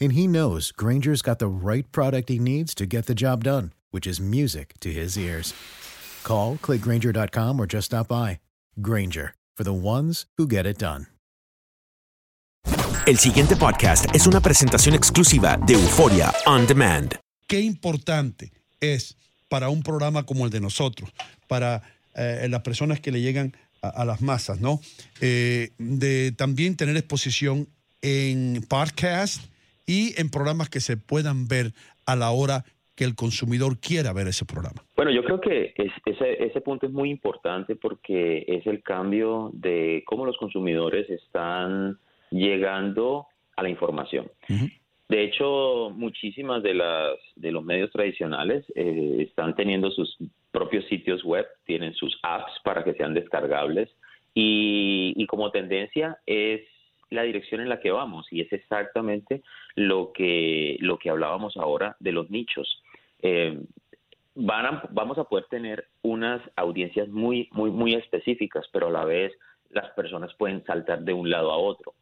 and he knows Granger's got the right product he needs to get the job done, which is music to his ears. Call, clickgranger.com, or just stop by. Granger, for the ones who get it done. El siguiente podcast es una presentación exclusiva de Euforia On Demand. Qué importante es para un programa como el de nosotros, para eh, las personas que le llegan a, a las masas, ¿no? Eh, de también tener exposición en podcast y en programas que se puedan ver a la hora que el consumidor quiera ver ese programa. Bueno, yo creo que ese, ese punto es muy importante porque es el cambio de cómo los consumidores están llegando a la información. De hecho, muchísimas de las de los medios tradicionales eh, están teniendo sus propios sitios web, tienen sus apps para que sean descargables y, y como tendencia es la dirección en la que vamos y es exactamente lo que, lo que hablábamos ahora de los nichos. Eh, van vamos a poder tener unas audiencias muy, muy, muy específicas, pero a la vez las personas pueden saltar de un lado a otro.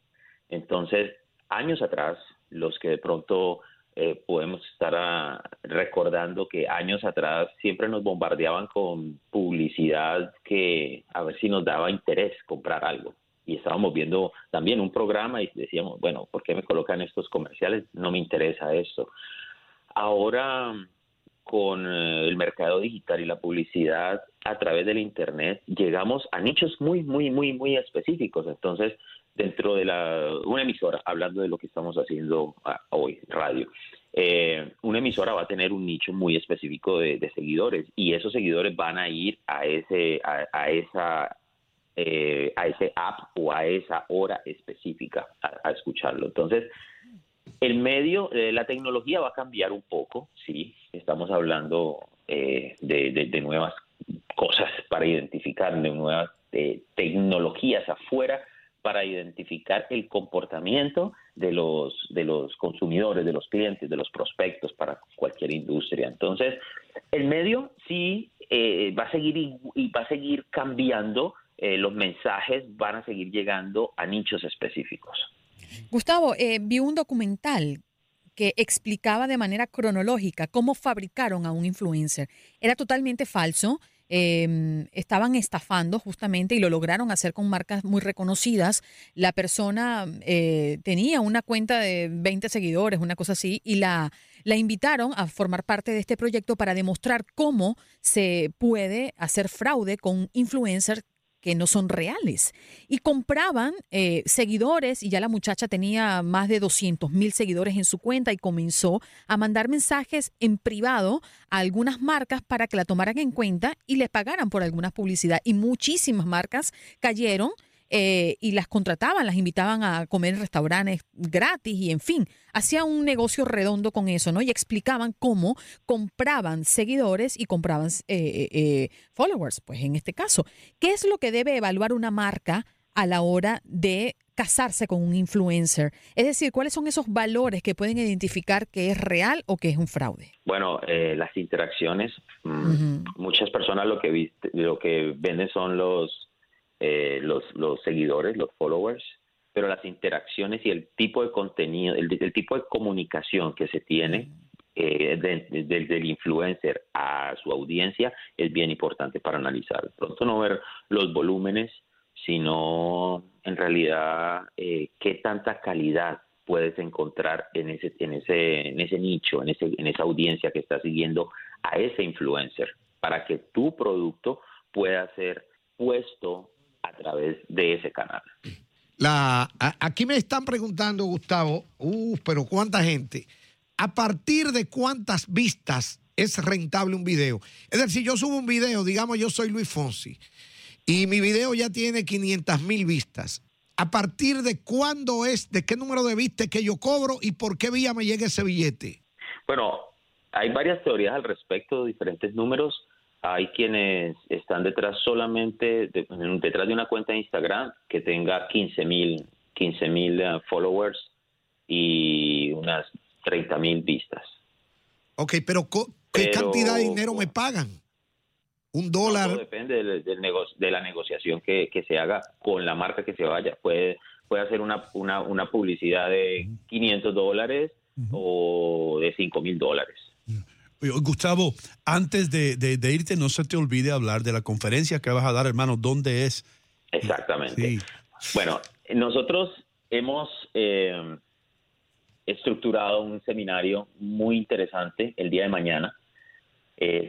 Entonces, años atrás, los que de pronto eh, podemos estar ah, recordando que años atrás siempre nos bombardeaban con publicidad que a ver si nos daba interés comprar algo y estábamos viendo también un programa y decíamos, bueno, ¿por qué me colocan estos comerciales? No me interesa esto. Ahora, con eh, el mercado digital y la publicidad a través del Internet, llegamos a nichos muy, muy, muy, muy específicos. Entonces, dentro de la, una emisora, hablando de lo que estamos haciendo ah, hoy, radio, eh, una emisora va a tener un nicho muy específico de, seguidores y esos seguidores van a ir a ese a esa eh, a ese app o a esa hora específica a, escucharlo. Entonces, el medio, eh, la tecnología va a cambiar un poco, sí, estamos hablando eh, de, nuevas cosas para identificar, de nuevas tecnologías afuera para identificar el comportamiento de los de los consumidores, de los clientes, de los prospectos para cualquier industria. Entonces, el medio sí va a seguir y va a seguir cambiando eh, los mensajes van a seguir llegando a nichos específicos. Gustavo, eh, vi un documental que explicaba de manera cronológica cómo fabricaron a un influencer. Era totalmente falso. Em, estaban estafando justamente y lo lograron hacer con marcas muy reconocidas. La persona eh, tenía una cuenta de 20 seguidores, una cosa así, y la, la invitaron a formar parte de este proyecto para demostrar cómo se puede hacer fraude con influencers que no son reales. Y compraban eh, seguidores y ya la muchacha tenía más de 200 mil seguidores en su cuenta y comenzó a mandar mensajes en privado a algunas marcas para que la tomaran en cuenta y le pagaran por alguna publicidad. Y muchísimas marcas cayeron eh, y las contrataban, las invitaban a comer en restaurantes gratis y en fin, hacía un negocio redondo con eso, ¿no? Y explicaban cómo compraban seguidores y compraban eh, eh, followers, pues en este caso. ¿Qué es lo que debe evaluar una marca a la hora de casarse con un influencer? Es decir, ¿cuáles son esos valores que pueden identificar que es real o que es un fraude? Bueno, las interacciones, mm, muchas personas lo que, lo que venden son los eh, los, los seguidores, los followers, pero las interacciones y el tipo de contenido, el, tipo de comunicación que se tiene eh, del influencer a su audiencia es bien importante para analizar. Pronto no ver los volúmenes, sino en realidad eh, qué tanta calidad puedes encontrar en ese, en ese, en ese nicho, en, ese, en esa audiencia que está siguiendo a ese influencer, para que tu producto pueda ser puesto a través de ese canal. La, aquí me están preguntando, Gustavo, uh, pero cuánta gente, a partir de cuántas vistas es rentable un video. Es decir, si yo subo un video, digamos yo soy Luis Fonsi, y mi video ya tiene 500 mil vistas. ¿A partir de cuándo es, de qué número de vistas que yo cobro y por qué vía me llega ese billete? Bueno, hay varias teorías al respecto, diferentes números. Hay quienes están detrás solamente, detrás de una cuenta de Instagram que tenga 15 mil 15 mil eh, followers y unas 30 mil vistas. Ok, pero ¿qué cantidad de dinero me pagan? un dólar. depende del, de la negociación que, se haga con la marca que se vaya. Puede, puede hacer una, una, publicidad de 500 dólares o de 5 mil dólares. Gustavo, antes de, irte, no se te olvide hablar de la conferencia que vas a dar, hermano. ¿Dónde es? Exactamente. Bueno, nosotros hemos eh, estructurado un seminario muy interesante el día de mañana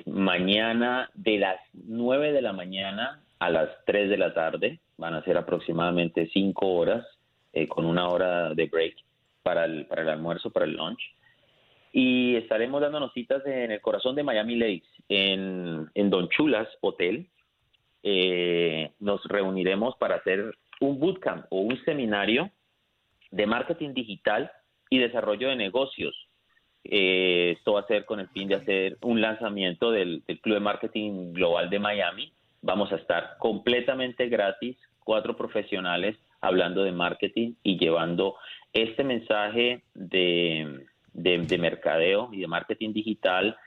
mañana de las 9 de la mañana a las 3 de la tarde. Van a ser aproximadamente 5 horas eh, con una hora de break para el, para el almuerzo, para el lunch. Y estaremos dándonos citas en el corazón de Miami Lakes, en, en Don Chulas Hotel. Eh, nos reuniremos para hacer un bootcamp o un seminario de marketing digital y desarrollo de negocios eh, esto va a ser con el fin de hacer un lanzamiento del, Club de Marketing Global de Miami. Vamos a estar completamente gratis, cuatro profesionales hablando de marketing y llevando este mensaje de, de mercadeo y de marketing digital,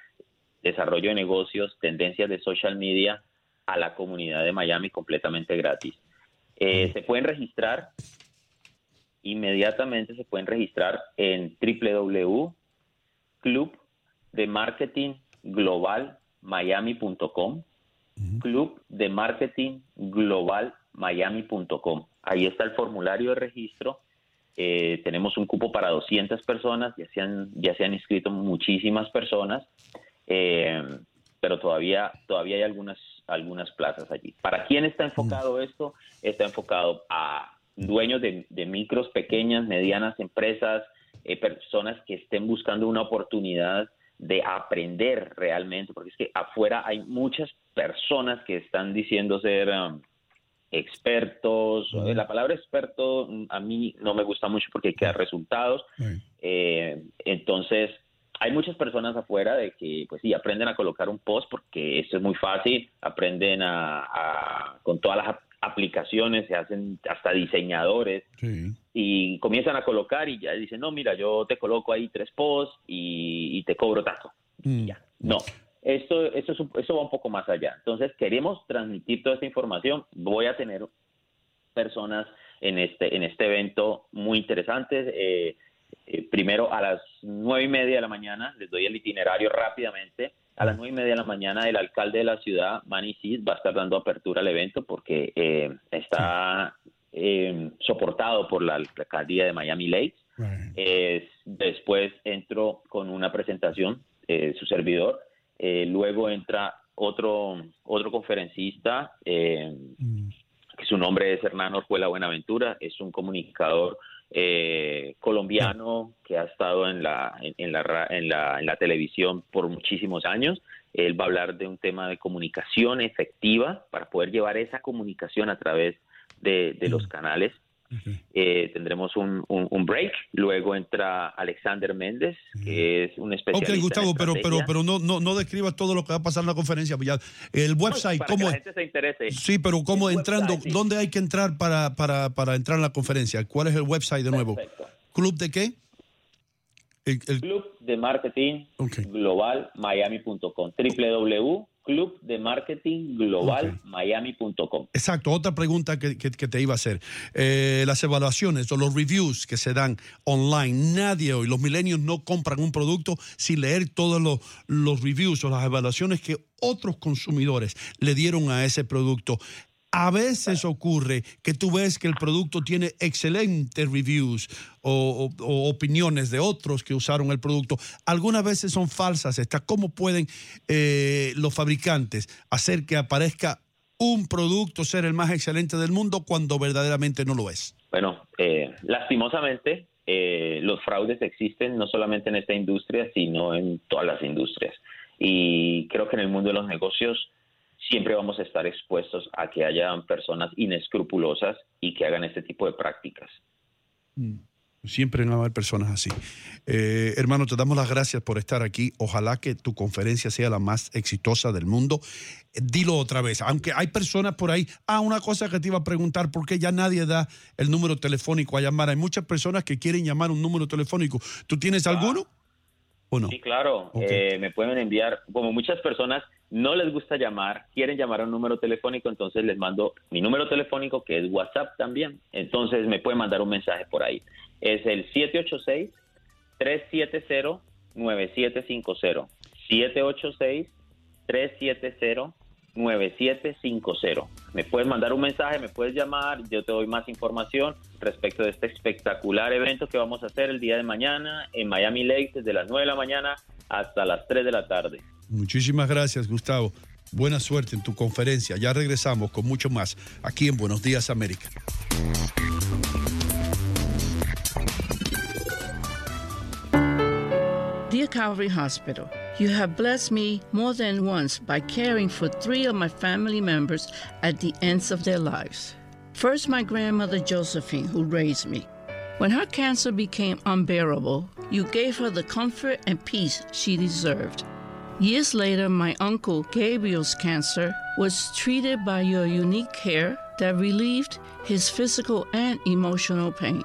desarrollo de negocios, tendencias de social media a la comunidad de Miami completamente gratis. Eh, se pueden registrar inmediatamente, se pueden registrar en www club de marketing global miami.com club de marketing global miami.com ahí está el formulario de registro eh, tenemos un cupo para 200 personas ya se han ya se han inscrito muchísimas personas eh, pero todavía todavía hay algunas algunas plazas allí. Para quién está enfocado esto está enfocado a dueños de, de micros pequeñas medianas empresas eh, personas que estén buscando una oportunidad de aprender realmente, porque es que afuera hay muchas personas que están diciendo ser um, expertos. La palabra experto mm, a mí no me gusta mucho porque queda resultados. Eh, entonces, hay muchas personas afuera de que, pues sí, aprenden a colocar un post porque esto es muy fácil, aprenden a con todas las aplicaciones, se hacen hasta diseñadores y comienzan a colocar y ya dicen, no, mira, yo te coloco ahí tres posts y, te cobro tanto. Mm. Ya, no. Esto, esto, eso va un poco más allá. Entonces, queremos transmitir toda esta información. Voy a tener personas en este, en este evento muy interesantes. Eh, eh, primero a las nueve y media de la mañana, les doy el itinerario rápidamente. A las nueve y media de la mañana, el alcalde de la ciudad, Manny va a estar dando apertura al evento porque eh, está eh, soportado por la alcaldía de Miami Lakes. después entro con una presentación, su servidor. Luego entra otro, otro conferencista, mm. que su nombre es Hernán Orjuela Buenaventura, es un comunicador eh, colombiano que ha estado en la, en, la, en, la, en la televisión por muchísimos años. Él va a hablar de un tema de comunicación efectiva para poder llevar esa comunicación a través de, de los canales eh, tendremos un, un, break. Luego entra Alexander Méndez, que es un especialista. Ok, Gustavo, pero, pero, pero no, no, no describas todo lo que va a pasar en la conferencia. El website, ¿cómo? la gente se interese. Sí, pero ¿cómo entrando? ¿Dónde hay que entrar para, para, para entrar en la conferencia? ¿Cuál es el website de nuevo? ¿Club de qué? El, Club de Marketing Global Miami.com. www club de marketing global miami.com. Exacto, otra pregunta que, te iba a hacer. Eh, las evaluaciones o los reviews que se dan online, nadie hoy, los milenios no compran un producto sin leer todos los, los reviews o las evaluaciones que otros consumidores le dieron a ese producto. A veces ocurre que tú ves que el producto tiene excelentes reviews o, opiniones de otros que usaron el producto. Algunas veces son falsas estas. ¿Cómo pueden eh, los fabricantes hacer que aparezca un producto ser el más excelente del mundo cuando verdaderamente no lo es? Bueno, eh, lastimosamente eh, los fraudes existen no solamente en esta industria, sino en todas las industrias. Y creo que en el mundo de los negocios siempre vamos a estar expuestos a que haya personas inescrupulosas y que hagan este tipo de prácticas. Mm. Siempre van a haber personas así. Eh, hermano, te damos las gracias por estar aquí. Ojalá que tu conferencia sea la más exitosa del mundo. dilo otra vez, aunque hay personas por ahí. Ah, una cosa que te iba a preguntar, ¿por qué ya nadie da el número telefónico a llamar? Hay muchas personas que quieren llamar un número telefónico. ¿Tú tienes alguno? ¿O no? Sí, claro. Eh, me pueden enviar, como muchas personas no les gusta llamar, quieren llamar a un número telefónico, entonces les mando mi número telefónico, que es WhatsApp también. Entonces me pueden mandar un mensaje por ahí. Es el 786-370-9750. 786-370-9750. Me puedes mandar un mensaje, me puedes llamar, yo te doy más información respecto de este espectacular evento que vamos a hacer el día de mañana en Miami Lakes desde las 9 de la mañana hasta las 3 de la tarde. Muchísimas gracias, Gustavo. Buena suerte en tu conferencia. Ya regresamos con mucho más aquí en Buenos Días América. Calvary Hospital, you have blessed me more than once by caring for three of my family members at the ends of their lives. First, my grandmother Josephine, who raised me. When her cancer became unbearable, you gave her the comfort and peace she deserved. Years later, my uncle Gabriel's cancer was treated by your unique care that relieved his physical and emotional pain.